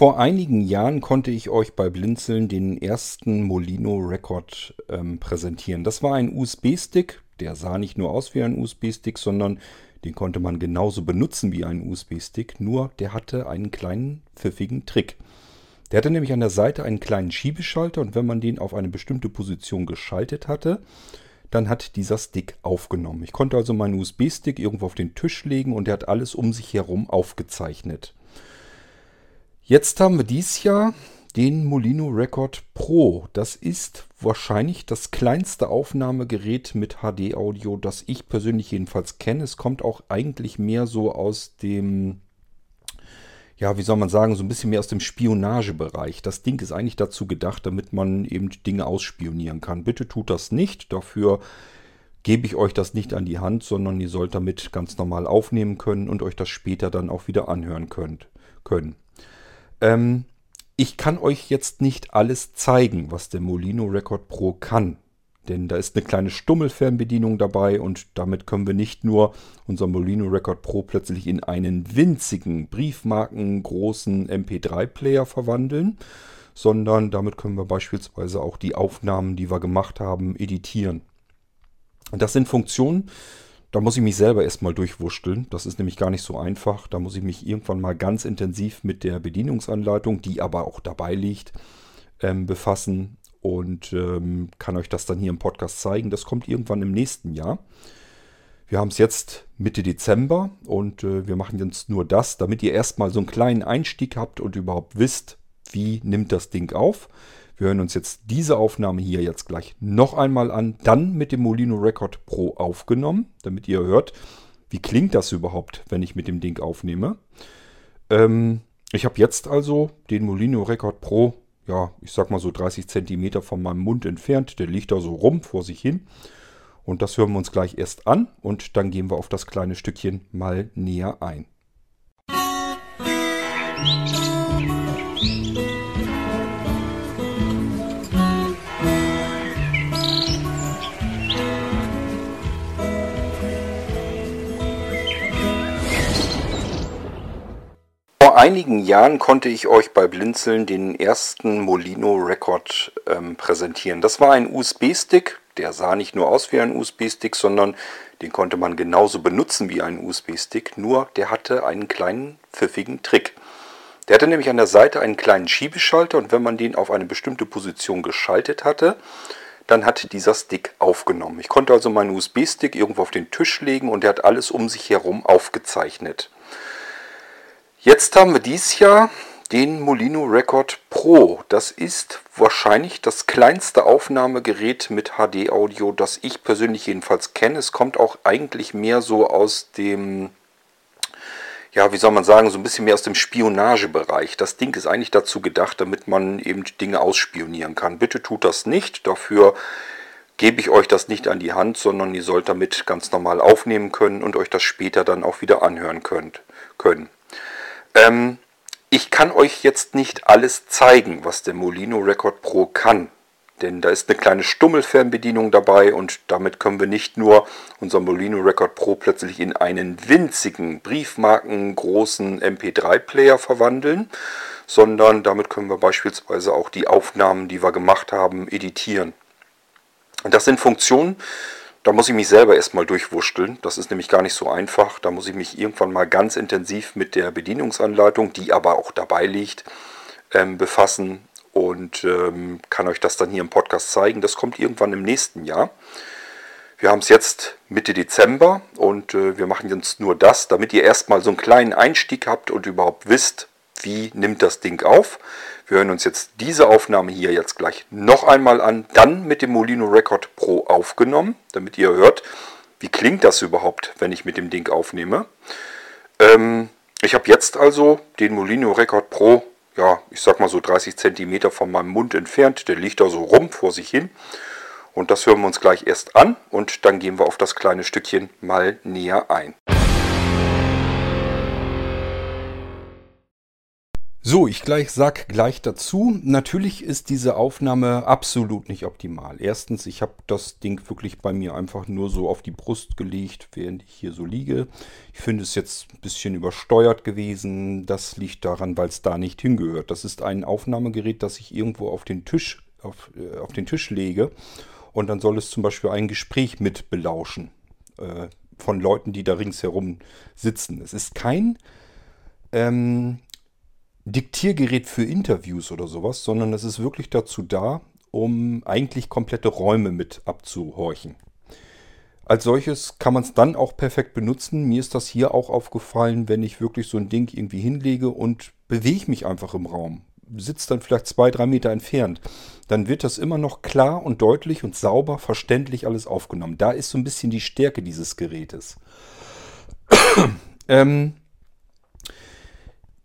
Vor einigen Jahren konnte ich euch bei Blinzeln den ersten Molino Record ähm, präsentieren. Das war ein USB-Stick. Der sah nicht nur aus wie ein USB-Stick, sondern den konnte man genauso benutzen wie ein USB-Stick. Nur der hatte einen kleinen pfiffigen Trick. Der hatte nämlich an der Seite einen kleinen Schiebeschalter und wenn man den auf eine bestimmte Position geschaltet hatte, dann hat dieser Stick aufgenommen. Ich konnte also meinen USB-Stick irgendwo auf den Tisch legen und der hat alles um sich herum aufgezeichnet. Jetzt haben wir dieses Jahr den Molino Record Pro. Das ist wahrscheinlich das kleinste Aufnahmegerät mit HD-Audio, das ich persönlich jedenfalls kenne. Es kommt auch eigentlich mehr so aus dem, ja, wie soll man sagen, so ein bisschen mehr aus dem Spionagebereich. Das Ding ist eigentlich dazu gedacht, damit man eben Dinge ausspionieren kann. Bitte tut das nicht. Dafür gebe ich euch das nicht an die Hand, sondern ihr sollt damit ganz normal aufnehmen können und euch das später dann auch wieder anhören könnt, können. Ähm, ich kann euch jetzt nicht alles zeigen, was der Molino Record Pro kann. Denn da ist eine kleine Stummelfernbedienung dabei und damit können wir nicht nur unser Molino Record Pro plötzlich in einen winzigen, briefmarkengroßen MP3-Player verwandeln, sondern damit können wir beispielsweise auch die Aufnahmen, die wir gemacht haben, editieren. Das sind Funktionen, da muss ich mich selber erstmal durchwurschteln. Das ist nämlich gar nicht so einfach. Da muss ich mich irgendwann mal ganz intensiv mit der Bedienungsanleitung, die aber auch dabei liegt, ähm, befassen und ähm, kann euch das dann hier im Podcast zeigen. Das kommt irgendwann im nächsten Jahr. Wir haben es jetzt Mitte Dezember und äh, wir machen jetzt nur das, damit ihr erstmal so einen kleinen Einstieg habt und überhaupt wisst, wie nimmt das Ding auf. Wir hören uns jetzt diese Aufnahme hier jetzt gleich noch einmal an, dann mit dem Molino Record Pro aufgenommen, damit ihr hört, wie klingt das überhaupt, wenn ich mit dem Ding aufnehme. Ähm, ich habe jetzt also den Molino Record Pro, ja, ich sag mal so 30 cm von meinem Mund entfernt. Der liegt da so rum vor sich hin. Und das hören wir uns gleich erst an und dann gehen wir auf das kleine Stückchen mal näher ein. Musik Vor einigen Jahren konnte ich euch bei Blinzeln den ersten Molino Record ähm, präsentieren. Das war ein USB-Stick, der sah nicht nur aus wie ein USB-Stick, sondern den konnte man genauso benutzen wie ein USB-Stick, nur der hatte einen kleinen pfiffigen Trick. Der hatte nämlich an der Seite einen kleinen Schiebeschalter und wenn man den auf eine bestimmte Position geschaltet hatte, dann hat dieser Stick aufgenommen. Ich konnte also meinen USB-Stick irgendwo auf den Tisch legen und der hat alles um sich herum aufgezeichnet. Jetzt haben wir dieses Jahr den Molino Record Pro. Das ist wahrscheinlich das kleinste Aufnahmegerät mit HD-Audio, das ich persönlich jedenfalls kenne. Es kommt auch eigentlich mehr so aus dem, ja, wie soll man sagen, so ein bisschen mehr aus dem Spionagebereich. Das Ding ist eigentlich dazu gedacht, damit man eben Dinge ausspionieren kann. Bitte tut das nicht. Dafür gebe ich euch das nicht an die Hand, sondern ihr sollt damit ganz normal aufnehmen können und euch das später dann auch wieder anhören könnt, können. Ähm, ich kann euch jetzt nicht alles zeigen, was der Molino Record Pro kann. Denn da ist eine kleine Stummelfernbedienung dabei und damit können wir nicht nur unser Molino Record Pro plötzlich in einen winzigen, briefmarkengroßen MP3-Player verwandeln, sondern damit können wir beispielsweise auch die Aufnahmen, die wir gemacht haben, editieren. Das sind Funktionen, da muss ich mich selber erstmal durchwurschteln. Das ist nämlich gar nicht so einfach. Da muss ich mich irgendwann mal ganz intensiv mit der Bedienungsanleitung, die aber auch dabei liegt, ähm, befassen und ähm, kann euch das dann hier im Podcast zeigen. Das kommt irgendwann im nächsten Jahr. Wir haben es jetzt Mitte Dezember und äh, wir machen jetzt nur das, damit ihr erstmal so einen kleinen Einstieg habt und überhaupt wisst, wie nimmt das Ding auf. Wir hören uns jetzt diese Aufnahme hier jetzt gleich noch einmal an, dann mit dem Molino Record Pro aufgenommen, damit ihr hört, wie klingt das überhaupt, wenn ich mit dem Ding aufnehme. Ähm, ich habe jetzt also den Molino Record Pro, ja, ich sag mal so 30 cm von meinem Mund entfernt. Der liegt da so rum vor sich hin. Und das hören wir uns gleich erst an und dann gehen wir auf das kleine Stückchen mal näher ein. So, ich gleich sag gleich dazu. Natürlich ist diese Aufnahme absolut nicht optimal. Erstens, ich habe das Ding wirklich bei mir einfach nur so auf die Brust gelegt, während ich hier so liege. Ich finde es jetzt ein bisschen übersteuert gewesen. Das liegt daran, weil es da nicht hingehört. Das ist ein Aufnahmegerät, das ich irgendwo auf den Tisch, auf, äh, auf den Tisch lege. Und dann soll es zum Beispiel ein Gespräch mit belauschen. Äh, von Leuten, die da ringsherum sitzen. Es ist kein ähm, Diktiergerät für Interviews oder sowas, sondern es ist wirklich dazu da, um eigentlich komplette Räume mit abzuhorchen. Als solches kann man es dann auch perfekt benutzen. Mir ist das hier auch aufgefallen, wenn ich wirklich so ein Ding irgendwie hinlege und bewege mich einfach im Raum. Sitzt dann vielleicht zwei, drei Meter entfernt. Dann wird das immer noch klar und deutlich und sauber, verständlich alles aufgenommen. Da ist so ein bisschen die Stärke dieses Gerätes. ähm,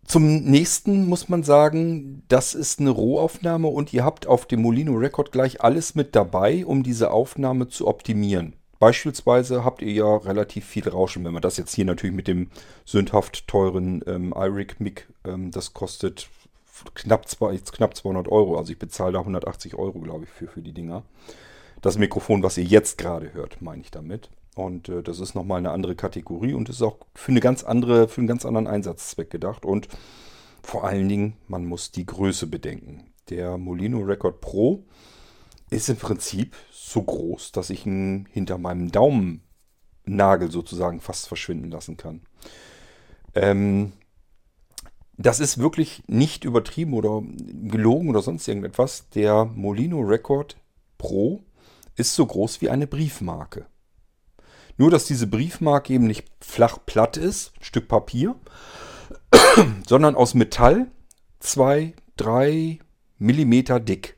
zum nächsten muss man sagen, das ist eine Rohaufnahme und ihr habt auf dem Molino Record gleich alles mit dabei, um diese Aufnahme zu optimieren. Beispielsweise habt ihr ja relativ viel Rauschen, wenn man das jetzt hier natürlich mit dem sündhaft teuren ähm, iRig Mic, ähm, das kostet knapp, zwei, knapp 200 Euro, also ich bezahle da 180 Euro, glaube ich, für, für die Dinger. Das Mikrofon, was ihr jetzt gerade hört, meine ich damit. Und äh, das ist nochmal eine andere Kategorie und ist auch für eine ganz andere, für einen ganz anderen Einsatzzweck gedacht. Und vor allen Dingen, man muss die Größe bedenken. Der Molino Record Pro ist im Prinzip so groß, dass ich ihn hinter meinem Daumennagel sozusagen fast verschwinden lassen kann. Ähm, das ist wirklich nicht übertrieben oder gelogen oder sonst irgendetwas. Der Molino Record Pro ist so groß wie eine Briefmarke. Nur, dass diese Briefmarke eben nicht flach platt ist, ein Stück Papier, sondern aus Metall, zwei, drei Millimeter dick.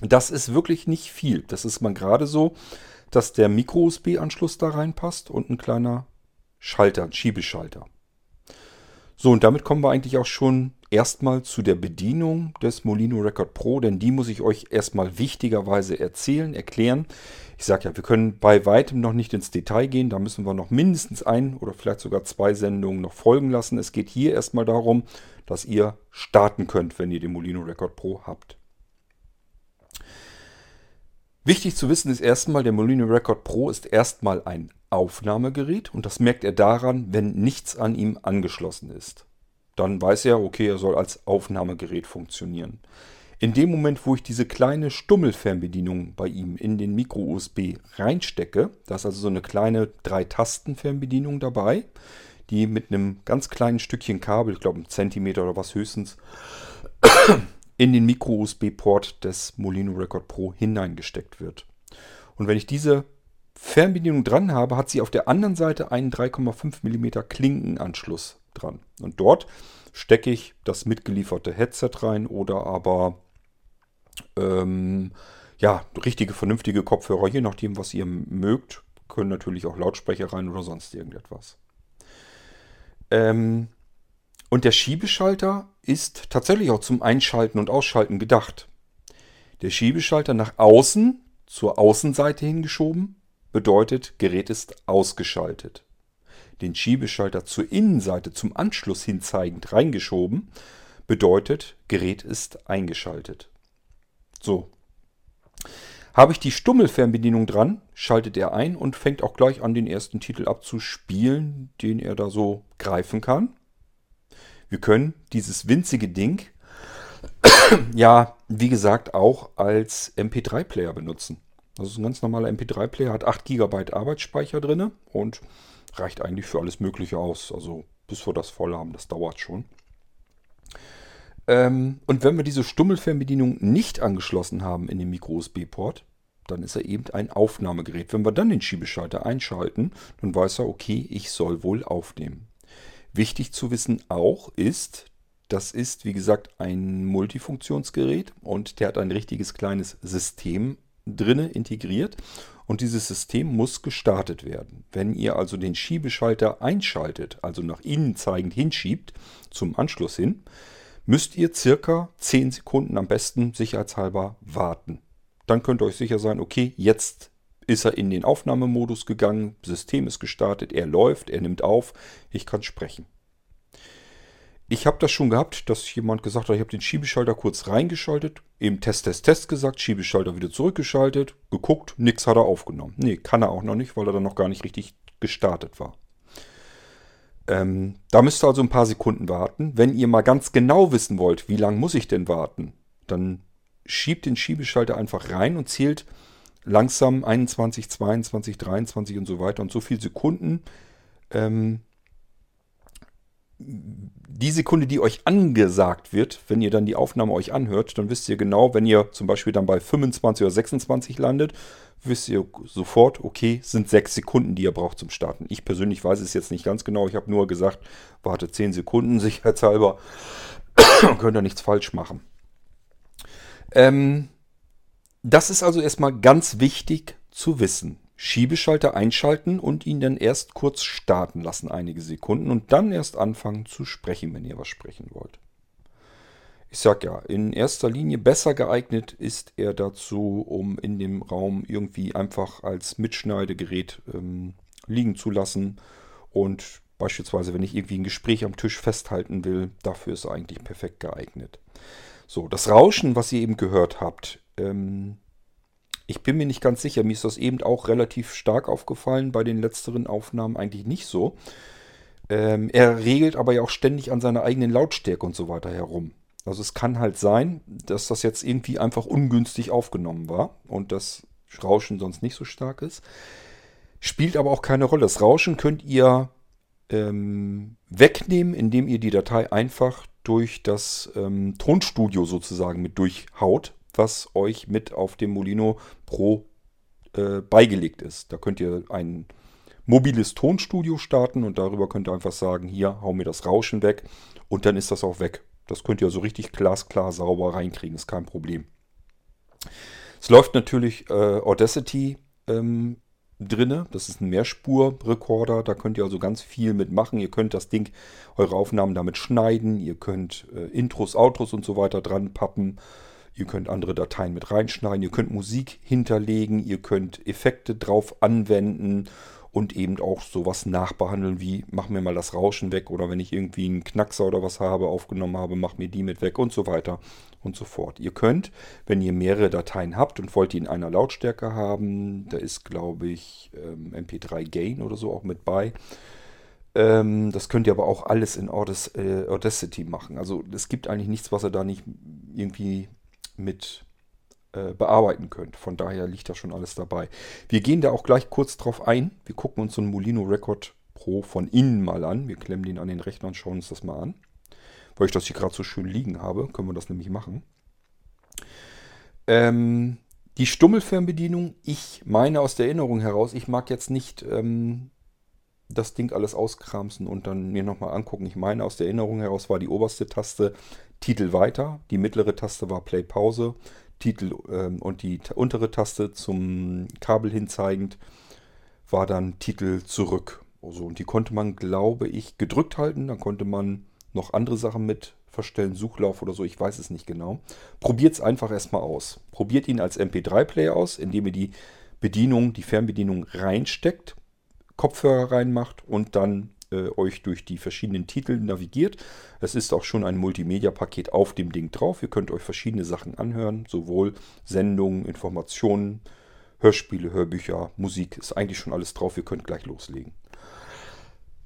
Das ist wirklich nicht viel. Das ist man gerade so, dass der Micro-USB-Anschluss da reinpasst und ein kleiner Schalter, ein Schiebeschalter. So, und damit kommen wir eigentlich auch schon erstmal zu der Bedienung des Molino Record Pro, denn die muss ich euch erstmal wichtigerweise erzählen, erklären. Ich sage ja, wir können bei weitem noch nicht ins Detail gehen. Da müssen wir noch mindestens ein oder vielleicht sogar zwei Sendungen noch folgen lassen. Es geht hier erstmal darum, dass ihr starten könnt, wenn ihr den Molino Record Pro habt. Wichtig zu wissen ist erstmal, der Molino Record Pro ist erstmal ein Aufnahmegerät und das merkt er daran, wenn nichts an ihm angeschlossen ist. Dann weiß er, okay, er soll als Aufnahmegerät funktionieren. In dem Moment, wo ich diese kleine Stummelfernbedienung bei ihm in den Micro-USB reinstecke, da ist also so eine kleine Drei-Tasten-Fernbedienung dabei, die mit einem ganz kleinen Stückchen Kabel, ich glaube einen Zentimeter oder was höchstens, in den Micro-USB-Port des Molino Record Pro hineingesteckt wird. Und wenn ich diese Fernbedienung dran habe, hat sie auf der anderen Seite einen 3,5 mm Klinkenanschluss dran. Und dort stecke ich das mitgelieferte Headset rein oder aber ähm, ja, richtige, vernünftige Kopfhörer, je nachdem, was ihr mögt. Können natürlich auch Lautsprecher rein oder sonst irgendetwas. Ähm, und der Schiebeschalter ist tatsächlich auch zum Einschalten und Ausschalten gedacht. Der Schiebeschalter nach außen, zur Außenseite hingeschoben, bedeutet, Gerät ist ausgeschaltet. Den Schiebeschalter zur Innenseite zum Anschluss hinzeigend reingeschoben, bedeutet, Gerät ist eingeschaltet. So. Habe ich die Stummelfernbedienung dran, schaltet er ein und fängt auch gleich an, den ersten Titel abzuspielen, den er da so greifen kann. Wir können dieses winzige Ding ja, wie gesagt, auch als MP3-Player benutzen. Das ist ein ganz normaler MP3-Player, hat 8 GB Arbeitsspeicher drin und reicht eigentlich für alles Mögliche aus. Also bis wir das voll haben, das dauert schon. Ähm, und wenn wir diese Stummelfernbedienung nicht angeschlossen haben in den Micro-USB-Port, dann ist er eben ein Aufnahmegerät. Wenn wir dann den Schiebeschalter einschalten, dann weiß er, okay, ich soll wohl aufnehmen. Wichtig zu wissen auch ist, das ist wie gesagt ein Multifunktionsgerät und der hat ein richtiges kleines System drinne integriert und dieses System muss gestartet werden. Wenn ihr also den Schiebeschalter einschaltet, also nach innen zeigend hinschiebt, zum Anschluss hin, müsst ihr circa 10 Sekunden am besten sicherheitshalber warten. Dann könnt ihr euch sicher sein, okay, jetzt ist er in den Aufnahmemodus gegangen, System ist gestartet, er läuft, er nimmt auf, ich kann sprechen. Ich habe das schon gehabt, dass jemand gesagt hat, ich habe den Schiebeschalter kurz reingeschaltet, eben Test, Test, Test gesagt, Schiebeschalter wieder zurückgeschaltet, geguckt, nichts hat er aufgenommen. Nee, kann er auch noch nicht, weil er dann noch gar nicht richtig gestartet war. Ähm, da müsst ihr also ein paar Sekunden warten. Wenn ihr mal ganz genau wissen wollt, wie lange muss ich denn warten, dann schiebt den Schiebeschalter einfach rein und zählt langsam 21, 22, 23 und so weiter und so viele Sekunden. Ähm, die Sekunde, die euch angesagt wird, wenn ihr dann die Aufnahme euch anhört, dann wisst ihr genau, wenn ihr zum Beispiel dann bei 25 oder 26 landet, wisst ihr sofort, okay, sind sechs Sekunden, die ihr braucht zum Starten. Ich persönlich weiß es jetzt nicht ganz genau. Ich habe nur gesagt, warte 10 Sekunden, sicherheitshalber. Könnt ihr nichts falsch machen. Ähm, das ist also erstmal ganz wichtig zu wissen. Schiebeschalter einschalten und ihn dann erst kurz starten lassen, einige Sekunden, und dann erst anfangen zu sprechen, wenn ihr was sprechen wollt. Ich sag ja, in erster Linie besser geeignet ist er dazu, um in dem Raum irgendwie einfach als Mitschneidegerät ähm, liegen zu lassen und beispielsweise, wenn ich irgendwie ein Gespräch am Tisch festhalten will, dafür ist er eigentlich perfekt geeignet. So, das Rauschen, was ihr eben gehört habt, ähm, ich bin mir nicht ganz sicher. Mir ist das eben auch relativ stark aufgefallen. Bei den letzteren Aufnahmen eigentlich nicht so. Ähm, er regelt aber ja auch ständig an seiner eigenen Lautstärke und so weiter herum. Also es kann halt sein, dass das jetzt irgendwie einfach ungünstig aufgenommen war und das Rauschen sonst nicht so stark ist. Spielt aber auch keine Rolle. Das Rauschen könnt ihr ähm, wegnehmen, indem ihr die Datei einfach durch das ähm, Tonstudio sozusagen mit durchhaut was euch mit auf dem Molino Pro äh, beigelegt ist. Da könnt ihr ein mobiles Tonstudio starten und darüber könnt ihr einfach sagen, hier, hau mir das Rauschen weg und dann ist das auch weg. Das könnt ihr so richtig glasklar sauber reinkriegen, ist kein Problem. Es läuft natürlich äh, Audacity ähm, drinne. Das ist ein Mehrspur-Recorder. Da könnt ihr also ganz viel mitmachen. Ihr könnt das Ding, eure Aufnahmen damit schneiden. Ihr könnt äh, Intros, Outros und so weiter dran pappen. Ihr könnt andere Dateien mit reinschneiden, ihr könnt Musik hinterlegen, ihr könnt Effekte drauf anwenden und eben auch sowas nachbehandeln wie mach mir mal das Rauschen weg oder wenn ich irgendwie einen Knackser oder was habe, aufgenommen habe, mach mir die mit weg und so weiter und so fort. Ihr könnt, wenn ihr mehrere Dateien habt und wollt die in einer Lautstärke haben, da ist glaube ich ähm, MP3 Gain oder so auch mit bei, ähm, das könnt ihr aber auch alles in äh, Audacity machen. Also es gibt eigentlich nichts, was ihr da nicht irgendwie mit äh, bearbeiten könnt. Von daher liegt da schon alles dabei. Wir gehen da auch gleich kurz drauf ein. Wir gucken uns so einen Molino Record Pro von innen mal an. Wir klemmen den an den Rechner und schauen uns das mal an. Weil ich das hier gerade so schön liegen habe, können wir das nämlich machen. Ähm, die Stummelfernbedienung, ich meine aus der Erinnerung heraus, ich mag jetzt nicht ähm, das Ding alles auskramsen und dann mir nochmal angucken. Ich meine aus der Erinnerung heraus war die oberste Taste Titel weiter, die mittlere Taste war Play Pause, Titel ähm, und die untere Taste zum Kabel hinzeigend war dann Titel zurück. Also, und die konnte man, glaube ich, gedrückt halten. Dann konnte man noch andere Sachen mit verstellen, Suchlauf oder so, ich weiß es nicht genau. Probiert es einfach erstmal aus. Probiert ihn als MP3-Player aus, indem ihr die Bedienung, die Fernbedienung reinsteckt, Kopfhörer reinmacht und dann äh, euch durch die verschiedenen Titel navigiert. Es ist auch schon ein Multimedia-Paket auf dem Ding drauf. Ihr könnt euch verschiedene Sachen anhören, sowohl Sendungen, Informationen, Hörspiele, Hörbücher, Musik. Ist eigentlich schon alles drauf. Ihr könnt gleich loslegen.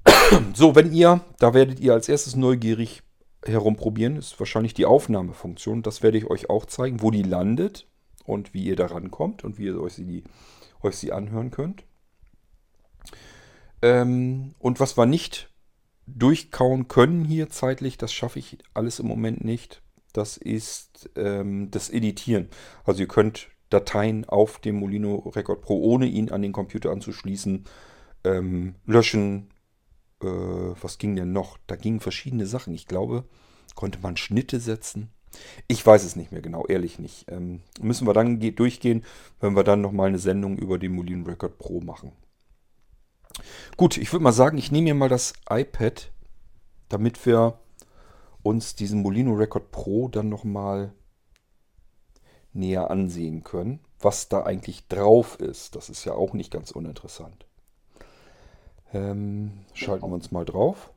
So, wenn ihr, da werdet ihr als erstes neugierig herumprobieren, ist wahrscheinlich die Aufnahmefunktion. Das werde ich euch auch zeigen, wo die landet und wie ihr da rankommt und wie ihr euch sie, euch sie anhören könnt. Ähm, und was wir nicht durchkauen können hier zeitlich, das schaffe ich alles im Moment nicht. Das ist ähm, das Editieren. Also ihr könnt Dateien auf dem Molino Record Pro, ohne ihn an den Computer anzuschließen, ähm, löschen. Äh, was ging denn noch? Da gingen verschiedene Sachen. Ich glaube, konnte man Schnitte setzen. Ich weiß es nicht mehr genau, ehrlich nicht. Ähm, müssen wir dann durchgehen, wenn wir dann nochmal eine Sendung über den Molino Record Pro machen. Gut, ich würde mal sagen, ich nehme mir mal das iPad, damit wir uns diesen Molino Record Pro dann nochmal näher ansehen können, was da eigentlich drauf ist. Das ist ja auch nicht ganz uninteressant. Ähm, schalten wir uns mal drauf.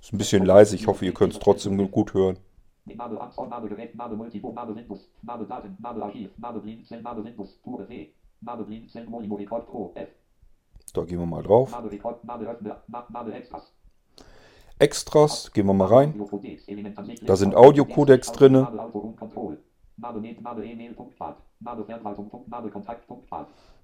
Ist ein bisschen leise, ich hoffe, ihr könnt es trotzdem gut hören. Mabe Amtsort, Mabe Gerät, Mabe Multibo, Mabe Windows, Mabe Daten, Mabe Archiv, Mabe Blinzeln, Mabe Windows, Pure W, Da gehen wir mal drauf. Extras, gehen wir mal rein. Da sind Audiocodecs drinne. Punkt, Kontakt, Punkt,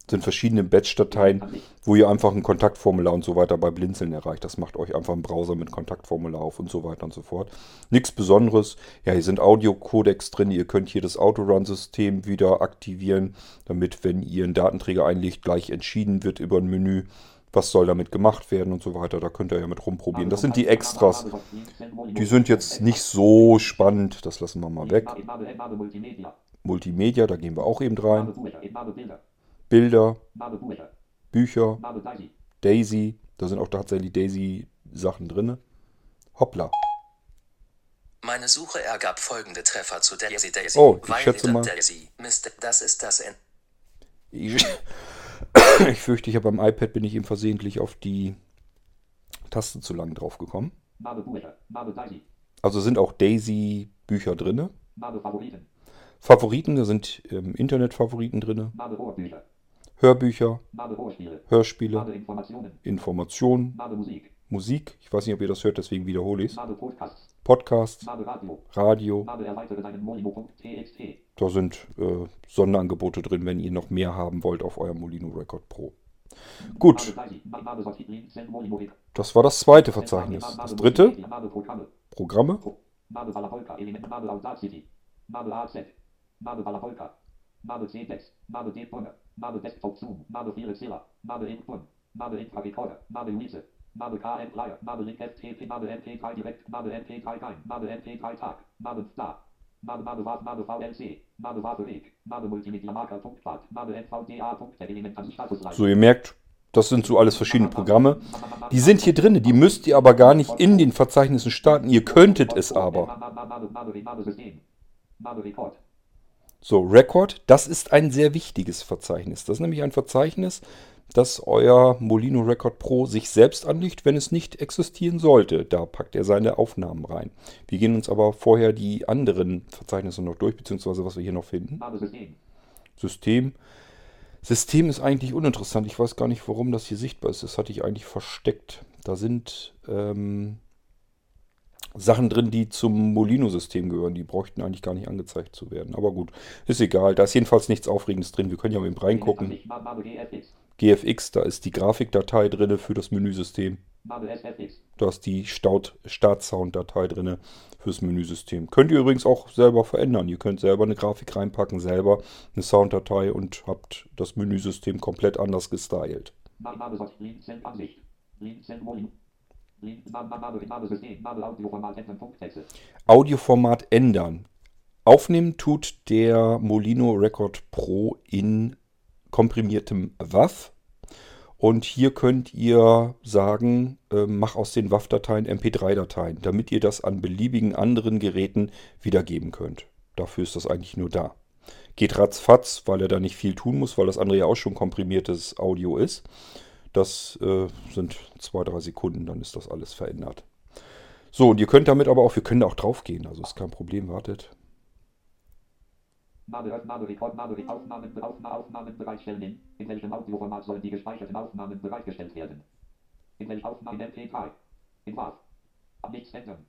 Sind verschiedene Batch-Dateien, wo ihr einfach ein Kontaktformular und so weiter bei Blinzeln erreicht. Das macht euch einfach einen Browser mit Kontaktformular auf und so weiter und so fort. Nichts Besonderes. Ja, hier sind Audio-Codecs drin. Ihr könnt hier das Autorun-System wieder aktivieren, damit, wenn ihr einen Datenträger einlegt, gleich entschieden wird über ein Menü, was soll damit gemacht werden und so weiter. Da könnt ihr ja mit rumprobieren. Das sind die Extras. Die sind jetzt nicht so spannend. Das lassen wir mal weg. Multimedia, da gehen wir auch eben rein. Bilder, Bücher, Daisy, da sind auch tatsächlich Daisy-Sachen drin. Hoppla. Meine Suche ergab folgende Treffer zu Daisy Daisy. Oh, ich schätze mal- Daisy. Mist, das ist das N. Ich, ich fürchte, ich habe beim iPad bin ich eben versehentlich auf die Taste zu lang drauf gekommen. Also sind auch Daisy-Bücher drin. Mabe Favoriten, da sind ähm, Internet-Favoriten drin. Hörbücher, Hörspiele, Informationen, Mabe Musik, Musik. Ich weiß nicht, ob ihr das hört, deswegen wiederhole ich es. Podcasts, Radio, Da sind äh, Sonderangebote drin, wenn ihr noch mehr haben wollt auf eurem Molino Record Pro. Gut, das war das zweite Verzeichnis. Das dritte, Programme, Programme. Mabe Balapolka, Mabe C6, Mabe D-Brunner, Mabe Desktop Zoom, Mabe FireZilla, Mabe Infun, Mabe Infra Recorder, Mabe Luise, Mabe KM Player, Mabe Link FTP, Mabe MP3 Direct, Mabe MP3 Time, Mabe MP3 Tag, Mabe Star, Mabe Mabe Waf, Mabe VLC, Mabe Waffe Weg, Mabe Multimedia Marker Punkt Pfad, Mabe NVDA Punkt Element an Statusleiter. So, ihr merkt, das sind so alles verschiedene Programme. Die sind hier drin, die müsst ihr aber gar nicht in den Verzeichnissen starten. Ihr könntet es aber. Mabe Record, So, Record, das ist ein sehr wichtiges Verzeichnis. Das ist nämlich ein Verzeichnis, das euer Molino Record Pro sich selbst anlegt, wenn es nicht existieren sollte. Da packt er seine Aufnahmen rein. Wir gehen uns aber vorher die anderen Verzeichnisse noch durch, beziehungsweise was wir hier noch finden. System. System ist eigentlich uninteressant. Ich weiß gar nicht, warum das hier sichtbar ist. Das hatte ich eigentlich versteckt. Da sind ähm, Sachen drin, die zum Molino-System gehören. Die bräuchten eigentlich gar nicht angezeigt zu werden. Aber gut, ist egal. Da ist jedenfalls nichts Aufregendes drin. Wir können ja mal eben reingucken. GFX, da ist die Grafikdatei drin für das Menüsystem. Da ist die Start-Sound-Datei drin fürs Menüsystem. Könnt ihr übrigens auch selber verändern. Ihr könnt selber eine Grafik reinpacken, selber eine Sounddatei und habt das Menüsystem komplett anders gestylt. Audioformat ändern. Aufnehmen tut der Molino Record Pro in komprimiertem WAV. Und hier könnt ihr sagen, äh, mach aus den WAV-Dateien MP3-Dateien, damit ihr das an beliebigen anderen Geräten wiedergeben könnt. Dafür ist das eigentlich nur da. Geht ratzfatz, weil er da nicht viel tun muss, weil das andere ja auch schon komprimiertes Audio ist. Das äh, sind zwei, drei Sekunden, dann ist das alles verändert. So, und ihr könnt damit aber auch, wir können da auch drauf gehen, also ist kein Problem, wartet. Mabe Öff, Mabe Record, Mabe Re- Aufnahmen, Aufna- Aufnahmen bereitstellen. In welchem Audioformat sollen die gespeicherten Aufnahmen bereitgestellt werden? In welchem Aufnahmen MP3? In WAV? Nichts ändern.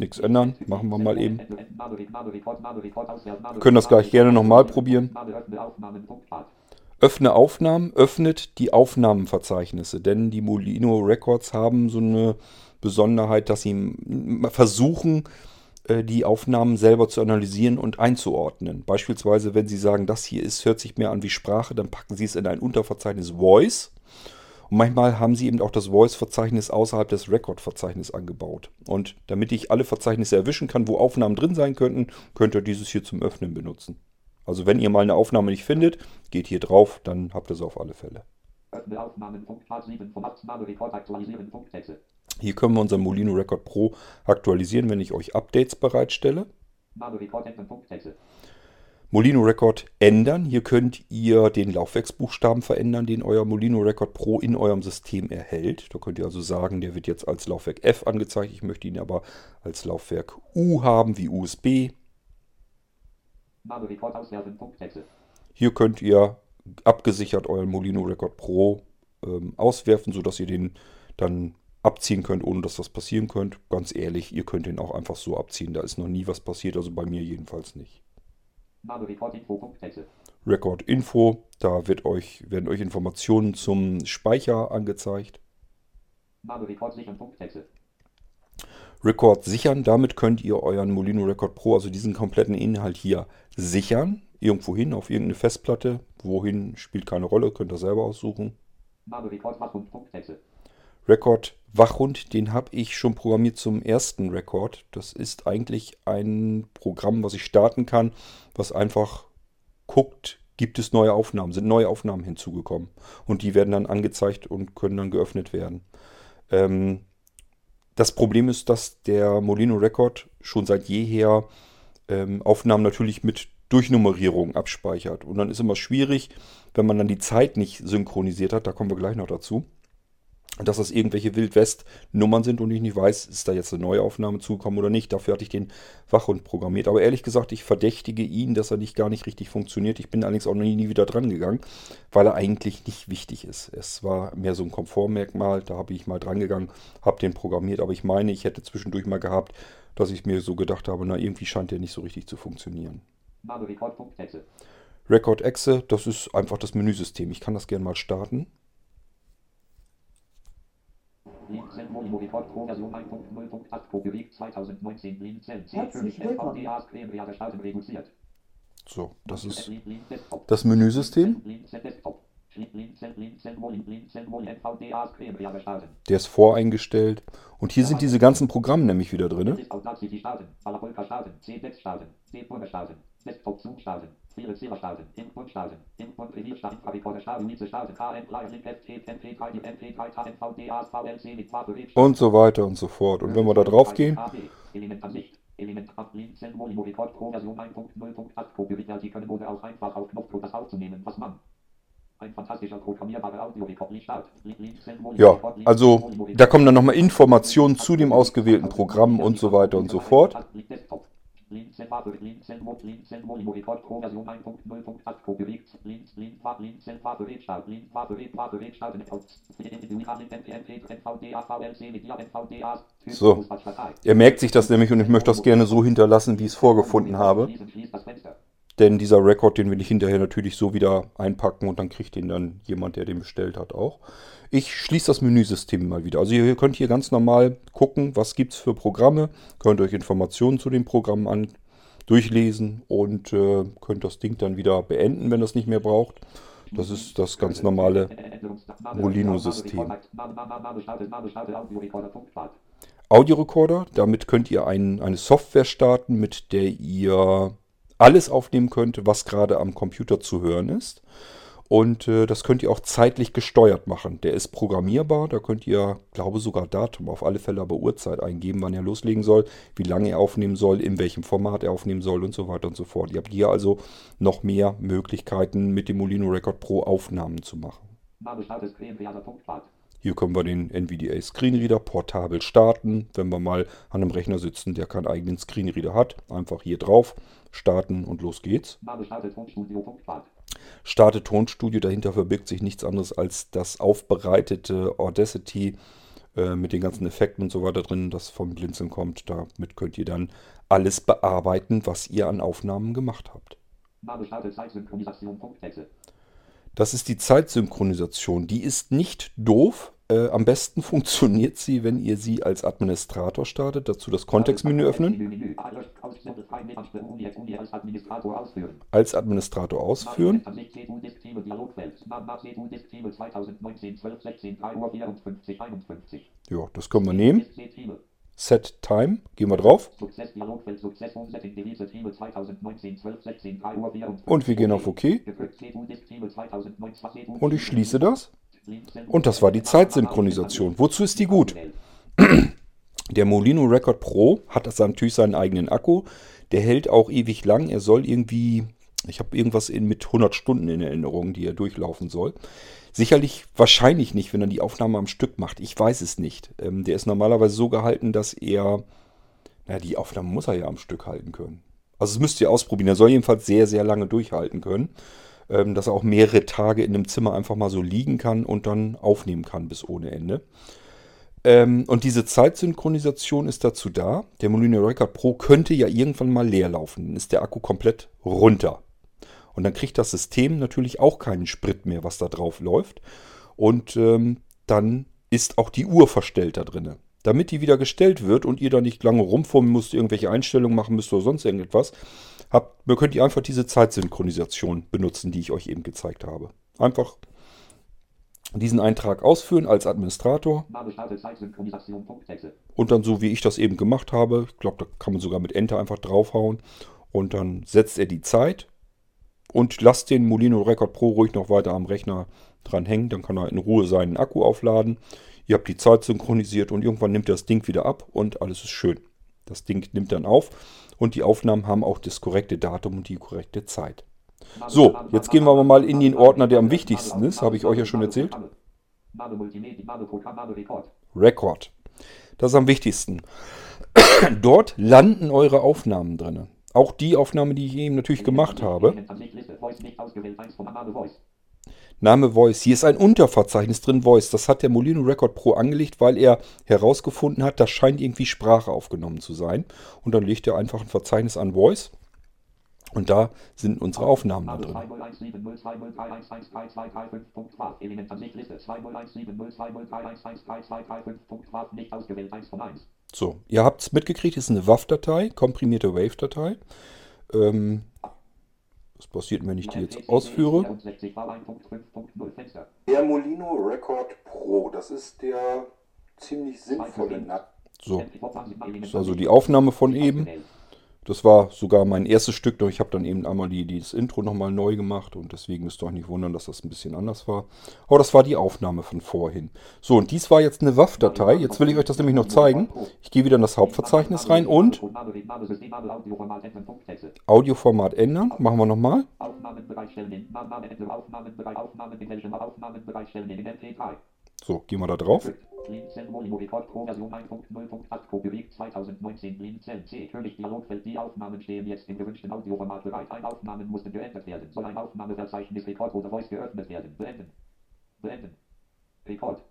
Nichts ändern, machen wir mal eben. Mabe- Können das gleich gerne nochmal probieren. Öffne Aufnahmen, öffnet die Aufnahmenverzeichnisse, denn die Molino Records haben so eine Besonderheit, dass sie versuchen, äh, die Aufnahmen selber zu analysieren und einzuordnen. Beispielsweise, wenn sie sagen, das hier ist, hört sich mehr an wie Sprache, dann packen sie es in ein Unterverzeichnis Voice. Und manchmal haben sie eben auch das Voice-Verzeichnis außerhalb des Record-Verzeichnisses angebaut. Und damit ich alle Verzeichnisse erwischen kann, wo Aufnahmen drin sein könnten, könnt ihr dieses hier zum Öffnen benutzen. Also wenn ihr mal eine Aufnahme nicht findet, geht hier drauf, dann habt ihr sie auf alle Fälle. Öffne Aufnahmen, Punkt, Pfad 7, Format, Mabe Record, aktualisieren, Punkttexte. Hier können wir unseren Molino Record Pro aktualisieren, wenn ich euch Updates bereitstelle. Molino Record ändern. Hier könnt ihr den Laufwerksbuchstaben verändern, den euer Molino Record Pro in eurem System erhält. Da könnt ihr also sagen, der wird jetzt als Laufwerk F angezeigt. Ich möchte ihn aber als Laufwerk U haben, wie USB. Name Rekord auswerfen. Punkttexte. Hier könnt ihr abgesichert euren Molino Record Pro ähm, auswerfen, sodass ihr den dann abziehen könnt, ohne dass das passieren könnte. Ganz ehrlich, ihr könnt den auch einfach so abziehen. Da ist noch nie was passiert, also bei mir jedenfalls nicht. Record Info, da wird euch, werden euch Informationen zum Speicher angezeigt. Name Rekord sichern. Punkttexte. Record sichern, damit könnt ihr euren Molino Record Pro, also diesen kompletten Inhalt hier sichern. Irgendwo hin, auf irgendeine Festplatte. Wohin, spielt keine Rolle, könnt ihr selber aussuchen. Name Rekord Wachhund. Record Wachhund, den habe ich schon programmiert zum ersten Record. Das ist eigentlich ein Programm, was ich starten kann, was einfach guckt, gibt es neue Aufnahmen, sind neue Aufnahmen hinzugekommen. Und die werden dann angezeigt und können dann geöffnet werden. Ähm, das Problem ist, dass der Molino Record schon seit jeher ähm, Aufnahmen natürlich mit Durchnummerierung abspeichert. Und dann ist immer schwierig, wenn man dann die Zeit nicht synchronisiert hat, da kommen wir gleich noch dazu, dass das irgendwelche Wildwest-Nummern sind und ich nicht weiß, ist da jetzt eine neue Aufnahme zugekommen oder nicht. Dafür hatte ich den Wachhund programmiert. Aber ehrlich gesagt, ich verdächtige ihn, dass er nicht gar nicht richtig funktioniert. Ich bin allerdings auch noch nie wieder dran gegangen, weil er eigentlich nicht wichtig ist. Es war mehr so ein Komfortmerkmal, da habe ich mal dran gegangen, habe den programmiert, aber ich meine, ich hätte zwischendurch mal gehabt, dass ich mir so gedacht habe, na irgendwie scheint der nicht so richtig zu funktionieren. Record Exe, das ist einfach das Menüsystem. Ich kann das gerne mal starten. Blinzeln Molino Rekord Pro Version 1.0.8 Pro bewegt 2019 Blinzeln Herzlich C5 willkommen. NVDA Screenreader gestalten reduziert. So, das ist das Menüsystem. Der ist voreingestellt. Und hier sind diese ganzen Programme nämlich wieder drin. Ist Audacity starten. Parabolica starten. C6 starten. C-Burger starten. Desktop Zoom starten. Friere Zähler starten. Input starten. Input Revier starten. Infrarekorder starten. Mieze starten. Flyer Link FT MP3 die MP3 NVDA VLC mit Waffe Und so weiter und so fort. Und wenn wir da drauf gehen, Elementansicht. Element ab Blinzeln Molino Rekord Pro Version 1.0.8 Pro Sie können oder auch einfach auf Knopfdruck das aufzunehmen, was man. Ein fantastischer programmierbarer Audiorekord Start. Ja, also da kommen dann nochmal Informationen zu dem ausgewählten Programm und so weiter und so fort. Blinzeln Waffe, Blinzeln Mo- Blinzeln Molino Rekord Pro Version 1.0.8 Pro bewegt. Blinz, Blinz, Wa- Blinzeln Waffe, Start. Blinz, Waffe, Waffe, Start. NVDA, VLC, Media, NVDA. So. Er merkt sich das nämlich und ich möchte das gerne so hinterlassen, wie ich es vorgefunden habe. Denn dieser Rekord, den will ich hinterher natürlich so wieder einpacken und dann kriegt den dann jemand, der den bestellt hat, auch. Ich schließe das Menüsystem mal wieder. Also ihr könnt hier ganz normal gucken, was gibt es für Programme, könnt euch Informationen zu den Programmen an durchlesen und äh, könnt das Ding dann wieder beenden, wenn das nicht mehr braucht. Das ist das ganz normale Molino-System. Audiorekorder. Damit könnt ihr ein, eine Software starten, mit der ihr alles aufnehmen könnt, was gerade am Computer zu hören ist. Und äh, das könnt ihr auch zeitlich gesteuert machen. Der ist programmierbar. Da könnt ihr, glaube sogar Datum, auf alle Fälle aber Uhrzeit eingeben, wann er loslegen soll, wie lange er aufnehmen soll, in welchem Format er aufnehmen soll und so weiter und so fort. Ihr habt hier also noch mehr Möglichkeiten, mit dem Molino Record Pro Aufnahmen zu machen. Hier können wir den NVDA Screenreader portabel starten. Wenn wir mal an einem Rechner sitzen, der keinen eigenen Screenreader hat, einfach hier drauf, starten und los geht's. Starte Tonstudio, dahinter verbirgt sich nichts anderes als das aufbereitete Audacity äh, mit den ganzen Effekten und so weiter drin, das vom Blinzeln kommt. Damit könnt ihr dann alles bearbeiten, was ihr an Aufnahmen gemacht habt. Das ist die Zeitsynchronisation. Die ist nicht doof. Äh, am besten funktioniert sie, wenn ihr sie als Administrator startet. Dazu das Kontextmenü öffnen. Als Administrator ausführen. Ja, das können wir nehmen. Set Time. Gehen wir drauf. Und wir gehen auf OK. Und ich schließe das. Und das war die Zeitsynchronisation. Wozu ist die gut? Der Molino Record Pro hat natürlich seinen eigenen Akku. Der hält auch ewig lang. Er soll irgendwie Ich habe irgendwas in, mit 100 Stunden in Erinnerung, die er durchlaufen soll. Sicherlich wahrscheinlich nicht, wenn er die Aufnahme am Stück macht. Ich weiß es nicht. Ähm, der ist normalerweise so gehalten, dass er, na, die Aufnahme muss er ja am Stück halten können. Also das müsst ihr ausprobieren. Er soll jedenfalls sehr, sehr lange durchhalten können. Ähm, dass er auch mehrere Tage in einem Zimmer einfach mal so liegen kann und dann aufnehmen kann bis ohne Ende. Ähm, und diese Zeitsynchronisation ist dazu da. Der Molino Record Pro könnte ja irgendwann mal leer laufen. Dann ist der Akku komplett runter. Und dann kriegt das System natürlich auch keinen Sprit mehr, was da drauf läuft. Und ähm, dann ist auch die Uhr verstellt da drin. Damit die wieder gestellt wird und ihr da nicht lange rumfummeln müsst, irgendwelche Einstellungen machen müsst oder sonst irgendetwas, habt, könnt ihr einfach diese Zeitsynchronisation benutzen, die ich euch eben gezeigt habe. Einfach diesen Eintrag ausführen als Administrator. Und dann so wie ich das eben gemacht habe, ich glaube, da kann man sogar mit Enter einfach draufhauen. Und dann setzt er die Zeit und lasst den Molino Record Pro ruhig noch weiter am Rechner dran hängen. Dann kann er in Ruhe seinen Akku aufladen. Ihr habt die Zeit synchronisiert und irgendwann nimmt das Ding wieder ab und alles ist schön. Das Ding nimmt dann auf und die Aufnahmen haben auch das korrekte Datum und die korrekte Zeit. So, jetzt gehen wir mal in den Ordner, der am wichtigsten ist, habe ich euch ja schon erzählt. Record. Das ist am wichtigsten. Dort landen eure Aufnahmen drin. Auch die Aufnahme, die ich eben natürlich gemacht habe. Name Voice. Hier ist ein Unterverzeichnis drin, Voice. Das hat der Molino Record Pro angelegt, weil er herausgefunden hat, das scheint irgendwie Sprache aufgenommen zu sein. Und dann legt er einfach ein Verzeichnis an Voice. Und da sind unsere Aufnahmen da drin. So, ihr habt es mitgekriegt, ist eine WAV-Datei, komprimierte Wave-Datei. Ähm, was passiert, wenn ich die jetzt ausführe? Der Molino Record Pro, das ist der ziemlich sinnvolle. So, das ist also die Aufnahme von eben. Das war sogar mein erstes Stück, doch ich habe dann eben einmal die, das Intro nochmal neu gemacht und deswegen müsst ihr euch nicht wundern, dass das ein bisschen anders war. Aber das war die Aufnahme von vorhin. So, und dies war jetzt eine WAV-Datei. Jetzt will ich euch das nämlich noch zeigen. Ich gehe wieder in das Hauptverzeichnis rein und Audioformat ändern. Machen wir nochmal. So, gehen wir da drauf. Blinzeln Molino Rekord Pro Version 1.0.8 Pro bewegt 2019 Blinzeln C. König Dialogfeld. Die Aufnahmen stehen jetzt im gewünschten Audioformat bereit. Ein Aufnahmen mussten geändert werden. Soll ein Aufnahmeverzeichnis Rekord oder Voice geöffnet werden. Beenden. Beenden. Rekord.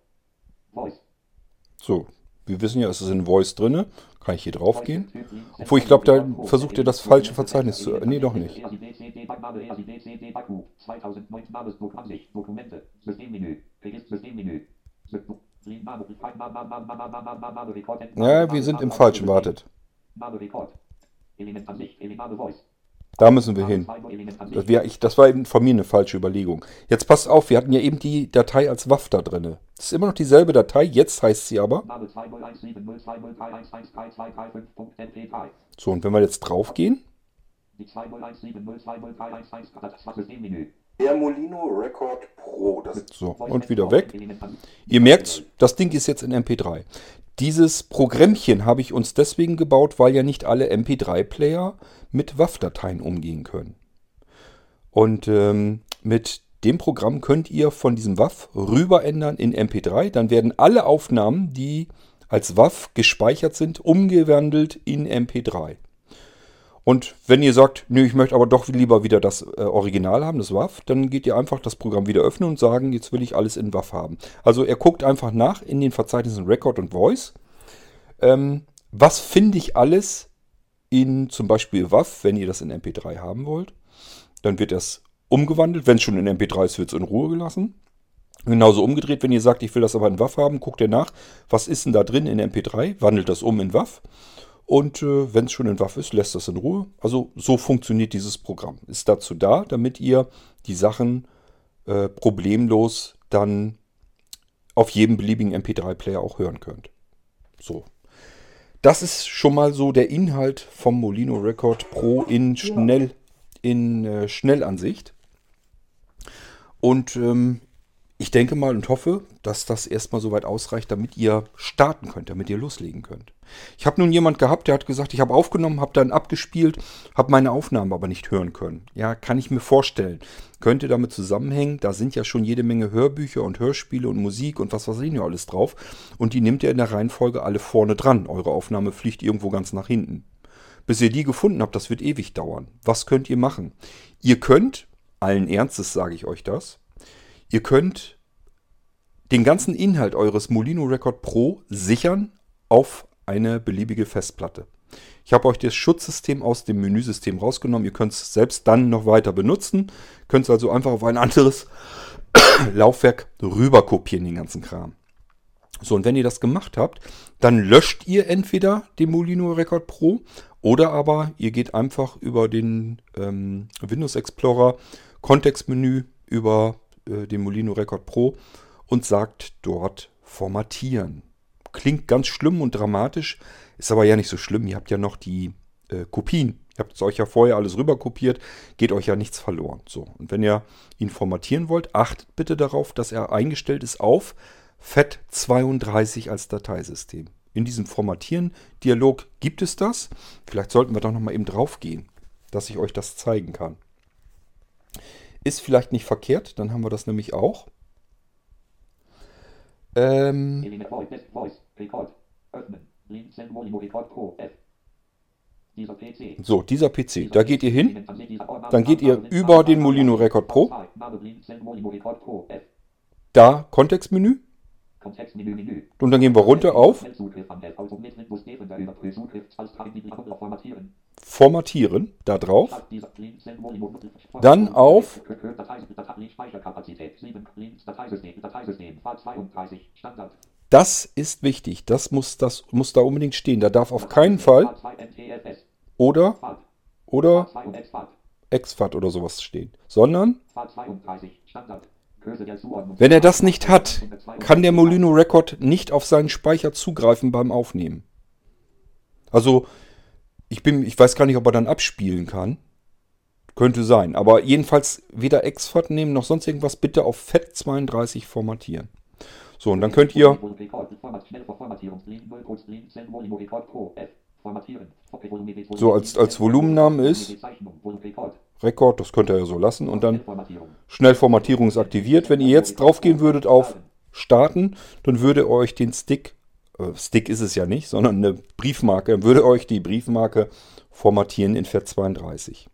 Voice. So, wir wissen ja, es ist in Voice drin. Kann ich hier drauf gehen? Obwohl ich glaube, da versucht ihr das falsche Verzeichnis zu. Nee, doch nicht. Dokumente. Systemmenü. Systemmenü. Ja, wir sind im Falschen, wartet. Da müssen wir hin. Das, wär, ich, das war eben von mir eine falsche Überlegung. Jetzt passt auf, wir hatten ja eben die Datei als WAF da drin. Das ist immer noch dieselbe Datei, jetzt heißt sie aber. So, und wenn wir jetzt drauf gehen. Der Molino Record Pro. so, und wieder weg. Ihr merkt, das Ding ist jetzt in MP3. Dieses Programmchen habe ich uns deswegen gebaut, weil ja nicht alle MP3-Player mit WAV-Dateien umgehen können. Und ähm, mit dem Programm könnt ihr von diesem WAV rüber ändern in MP3. Dann werden alle Aufnahmen, die als WAV gespeichert sind, umgewandelt in MP3. Und wenn ihr sagt, nö, ich möchte aber doch lieber wieder das äh, Original haben, das WAV, dann geht ihr einfach das Programm wieder öffnen und sagen, jetzt will ich alles in WAV haben. Also er guckt einfach nach in den Verzeichnissen Record und Voice. Ähm, was finde ich alles in zum Beispiel WAV, wenn ihr das in MP3 haben wollt? Dann wird das umgewandelt. Wenn es schon in MP3 ist, wird es in Ruhe gelassen. Genauso umgedreht, wenn ihr sagt, ich will das aber in WAV haben, guckt ihr nach, was ist denn da drin in MP3, wandelt das um in WAV und äh, wenn es schon in Waffe ist, lässt das in Ruhe. Also so funktioniert dieses Programm. Ist dazu da, damit ihr die Sachen äh, problemlos dann auf jedem beliebigen MP3-Player auch hören könnt. So. Das ist schon mal so der Inhalt vom Molino Record Pro in Schnell in äh, Schnellansicht. Und ähm, ich denke mal und hoffe, dass das erstmal soweit ausreicht, damit ihr starten könnt, damit ihr loslegen könnt. Ich habe nun jemand gehabt, der hat gesagt, ich habe aufgenommen, habe dann abgespielt, habe meine Aufnahmen aber nicht hören können. Ja, kann ich mir vorstellen. Könnte damit zusammenhängen, da sind ja schon jede Menge Hörbücher und Hörspiele und Musik und was weiß ich nicht alles drauf. Und die nimmt ihr in der Reihenfolge alle vorne dran. Eure Aufnahme fliegt irgendwo ganz nach hinten. Bis ihr die gefunden habt, das wird ewig dauern. Was könnt ihr machen? Ihr könnt, allen Ernstes sage ich euch das, Ihr könnt den ganzen Inhalt eures Molino Record Pro sichern auf eine beliebige Festplatte. Ich habe euch das Schutzsystem aus dem Menüsystem rausgenommen. Ihr könnt es selbst dann noch weiter benutzen. Könnt es also einfach auf ein anderes Laufwerk rüber kopieren, den ganzen Kram. So, und wenn ihr das gemacht habt, dann löscht ihr entweder den Molino Record Pro oder aber ihr geht einfach über den ähm, Windows Explorer Kontextmenü über äh, den Molino Record Pro und sagt dort formatieren. Klingt ganz schlimm und dramatisch, ist aber ja nicht so schlimm. Ihr habt ja noch die äh, Kopien. Ihr habt es euch ja vorher alles rüber kopiert, geht euch ja nichts verloren. So, und wenn ihr ihn formatieren wollt, achtet bitte darauf, dass er eingestellt ist auf FAT32 als Dateisystem. In diesem Formatieren-Dialog gibt es das. Vielleicht sollten wir doch noch mal eben drauf gehen, dass ich euch das zeigen kann. Ist vielleicht nicht verkehrt, dann haben wir das nämlich auch. Ähm, so, dieser PC. Da geht ihr hin. Dann geht ihr über den Molino Record Pro. Da Kontextmenü. Und dann gehen wir runter auf Formatieren, da drauf. Dann auf Das ist wichtig, das muss, das muss da unbedingt stehen. Da darf auf keinen Fall oder oder exFAT oder sowas stehen, sondern wenn er das nicht hat, kann der Molino Record nicht auf seinen Speicher zugreifen beim Aufnehmen. Also, ich, bin, ich weiß gar nicht, ob er dann abspielen kann. Könnte sein. Aber jedenfalls weder exFAT nehmen noch sonst irgendwas. Bitte auf FAT32 formatieren. So, und dann könnt ihr so als, als Volumennamen ist Rekord, das könnt ihr ja so lassen und dann Schnellformatierung ist aktiviert. Wenn ihr jetzt draufgehen würdet auf Starten, dann würde euch den Stick, äh, Stick ist es ja nicht, sondern eine Briefmarke, würde euch die Briefmarke formatieren in FAT32.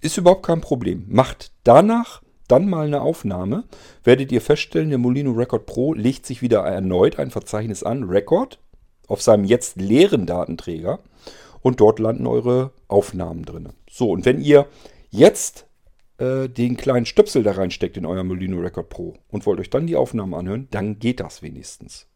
Ist überhaupt kein Problem. Macht danach dann mal eine Aufnahme, werdet ihr feststellen, der Molino Record Pro legt sich wieder erneut ein Verzeichnis an, Record, auf seinem jetzt leeren Datenträger und dort landen eure Aufnahmen drin. So, und wenn ihr jetzt äh, den kleinen Stöpsel da reinsteckt in euer Molino Record Pro und wollt euch dann die Aufnahmen anhören, dann geht das wenigstens.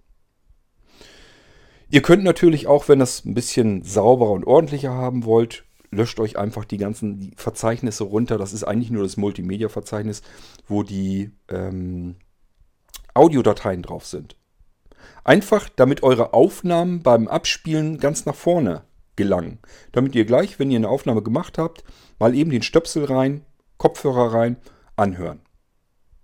Ihr könnt natürlich auch, wenn es ein bisschen sauberer und ordentlicher haben wollt, löscht euch einfach die ganzen Verzeichnisse runter. Das ist eigentlich nur das Multimedia-Verzeichnis, wo die ähm, Audiodateien drauf sind. Einfach, damit eure Aufnahmen beim Abspielen ganz nach vorne gelangen. Damit ihr gleich, wenn ihr eine Aufnahme gemacht habt, mal eben den Stöpsel rein, Kopfhörer rein, anhören.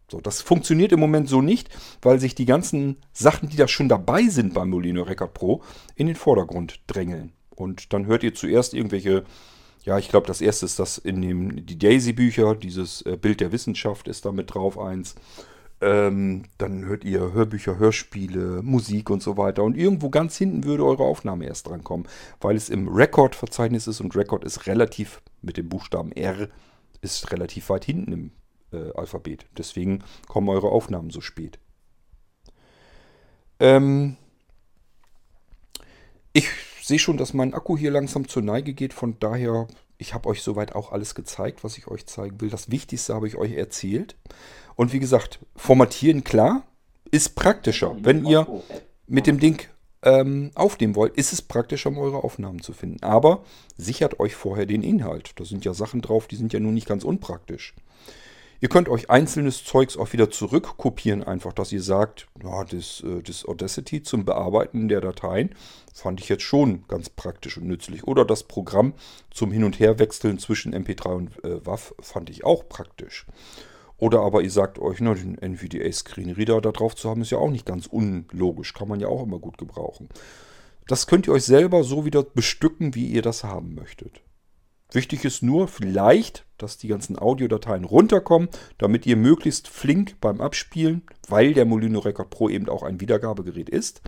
So, das funktioniert im Moment so nicht, weil sich die ganzen Sachen, die da schon dabei sind beim Molino Record Pro, in den Vordergrund drängeln. Und dann hört ihr zuerst irgendwelche, ja, ich glaube, das erste ist das in dem, die Daisy-Bücher, dieses äh, Bild der Wissenschaft ist da mit drauf eins. Ähm, dann hört ihr Hörbücher, Hörspiele, Musik und so weiter. Und irgendwo ganz hinten würde eure Aufnahme erst drankommen, weil es im Record-Verzeichnis ist und Record ist relativ mit dem Buchstaben R ist relativ weit hinten im äh, Alphabet. Deswegen kommen eure Aufnahmen so spät. Ähm, ich sehe schon, dass mein Akku hier langsam zur Neige geht. Von daher, ich habe euch soweit auch alles gezeigt, was ich euch zeigen will. Das Wichtigste habe ich euch erzählt. Und wie gesagt, formatieren klar, ist praktischer. Wenn ihr mit dem Ding ähm, aufnehmen wollt, ist es praktischer, um eure Aufnahmen zu finden. Aber sichert euch vorher den Inhalt. Da sind ja Sachen drauf, die sind ja nun nicht ganz unpraktisch. Ihr könnt euch einzelnes Zeugs auch wieder zurückkopieren, einfach, dass ihr sagt, ja, das, äh, das Audacity zum Bearbeiten der Dateien fand ich jetzt schon ganz praktisch und nützlich. Oder das Programm zum Hin- und Herwechseln zwischen MP3 und äh, WAV fand ich auch praktisch. Oder aber ihr sagt euch, na, den NVDA Screenreader da drauf zu haben, ist ja auch nicht ganz unlogisch. Kann man ja auch immer gut gebrauchen. Das könnt ihr euch selber so wieder bestücken, wie ihr das haben möchtet. Wichtig ist nur vielleicht, dass die ganzen Audiodateien runterkommen, damit ihr möglichst flink beim Abspielen, weil der Molino Record Pro eben auch ein Wiedergabegerät ist,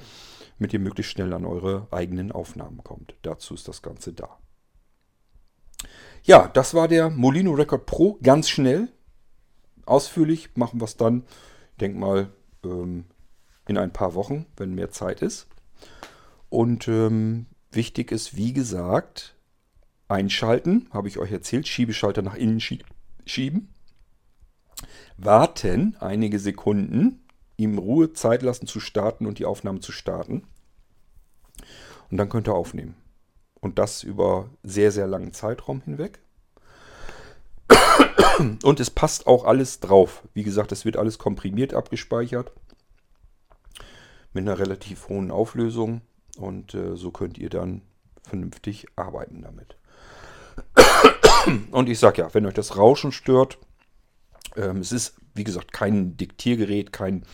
mit ihr möglichst schnell an eure eigenen Aufnahmen kommt. Dazu ist das Ganze da. Ja, das war der Molino Record Pro. Ganz schnell, ausführlich machen wir es dann, ich denke mal, ähm, in ein paar Wochen, wenn mehr Zeit ist. Und ähm, wichtig ist, wie gesagt, einschalten, habe ich euch erzählt, Schiebeschalter nach innen schieben, warten einige Sekunden, ihm Ruhe Zeit lassen zu starten und die Aufnahme zu starten. Und dann könnt ihr aufnehmen. Und das über sehr, sehr langen Zeitraum hinweg. Und es passt auch alles drauf. Wie gesagt, es wird alles komprimiert abgespeichert. Mit einer relativ hohen Auflösung. Und äh, so könnt ihr dann vernünftig arbeiten damit. Und ich sage ja, wenn euch das Rauschen stört, ähm, es ist, wie gesagt, kein Diktiergerät, kein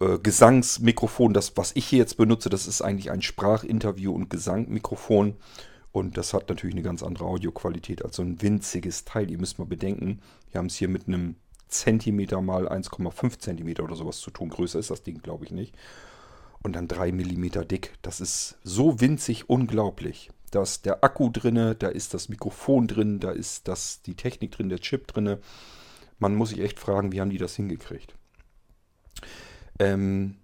äh, Gesangsmikrofon. Das, was ich hier jetzt benutze, das ist eigentlich ein Sprachinterview- und Gesangmikrofon. Und das hat natürlich eine ganz andere Audioqualität als so ein winziges Teil. Ihr müsst mal bedenken, wir haben es hier mit einem Zentimeter mal 1,5 Zentimeter oder sowas zu tun. Größer ist das Ding, glaube ich, nicht. Und dann 3 Millimeter dick. Das ist so winzig unglaublich. Da ist der Akku drin, da ist das Mikrofon drin, da ist das, die Technik drin, der Chip drin. Man muss sich echt fragen, wie haben die das hingekriegt? Ähm,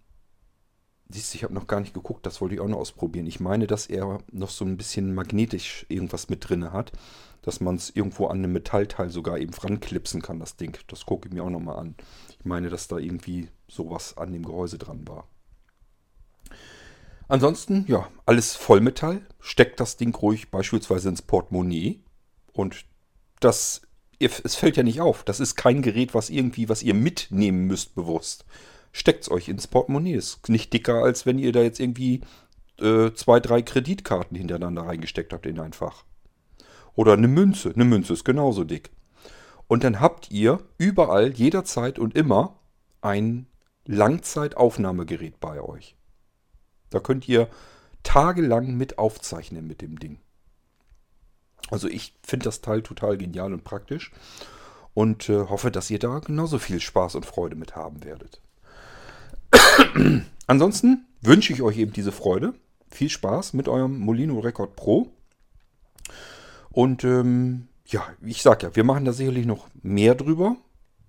siehst du, ich habe noch gar nicht geguckt, das wollte ich auch noch ausprobieren. Ich meine, dass er noch so ein bisschen magnetisch irgendwas mit drin hat, dass man es irgendwo an einem Metallteil sogar eben ranklipsen kann, das Ding. Das gucke ich mir auch nochmal an. Ich meine, dass da irgendwie sowas an dem Gehäuse dran war. Ansonsten, ja, alles Vollmetall. Steckt das Ding ruhig beispielsweise ins Portemonnaie. Und das, es fällt ja nicht auf. Das ist kein Gerät, was irgendwie, was ihr mitnehmen müsst bewusst. Steckt es euch ins Portemonnaie. Ist nicht dicker, als wenn ihr da jetzt irgendwie äh, zwei, drei Kreditkarten hintereinander reingesteckt habt in ein Fach. Oder eine Münze. Eine Münze ist genauso dick. Und dann habt ihr überall, jederzeit und immer ein Langzeitaufnahmegerät bei euch. Da könnt ihr tagelang mit aufzeichnen mit dem Ding. Also ich finde das Teil total genial und praktisch und äh, hoffe, dass ihr da genauso viel Spaß und Freude mit haben werdet. Ansonsten wünsche ich euch eben diese Freude. Viel Spaß mit eurem Molino Record Pro. Und ähm, ja, ich sag ja, wir machen da sicherlich noch mehr drüber.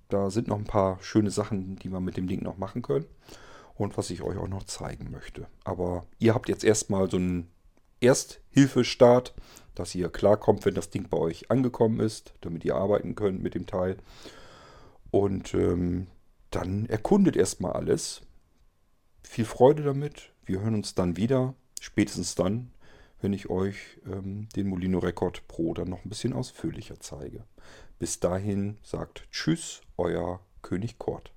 Da sind noch ein paar schöne Sachen, die wir mit dem Ding noch machen können und was ich euch auch noch zeigen möchte. Aber ihr habt jetzt erstmal so einen Ersthilfestart, dass ihr klarkommt, wenn das Ding bei euch angekommen ist, damit ihr arbeiten könnt mit dem Teil. Und ähm, dann erkundet erstmal alles. Viel Freude damit. Wir hören uns dann wieder, spätestens dann, wenn ich euch ähm, den Molino Record Pro dann noch ein bisschen ausführlicher zeige. Bis dahin sagt Tschüss, euer König Kort.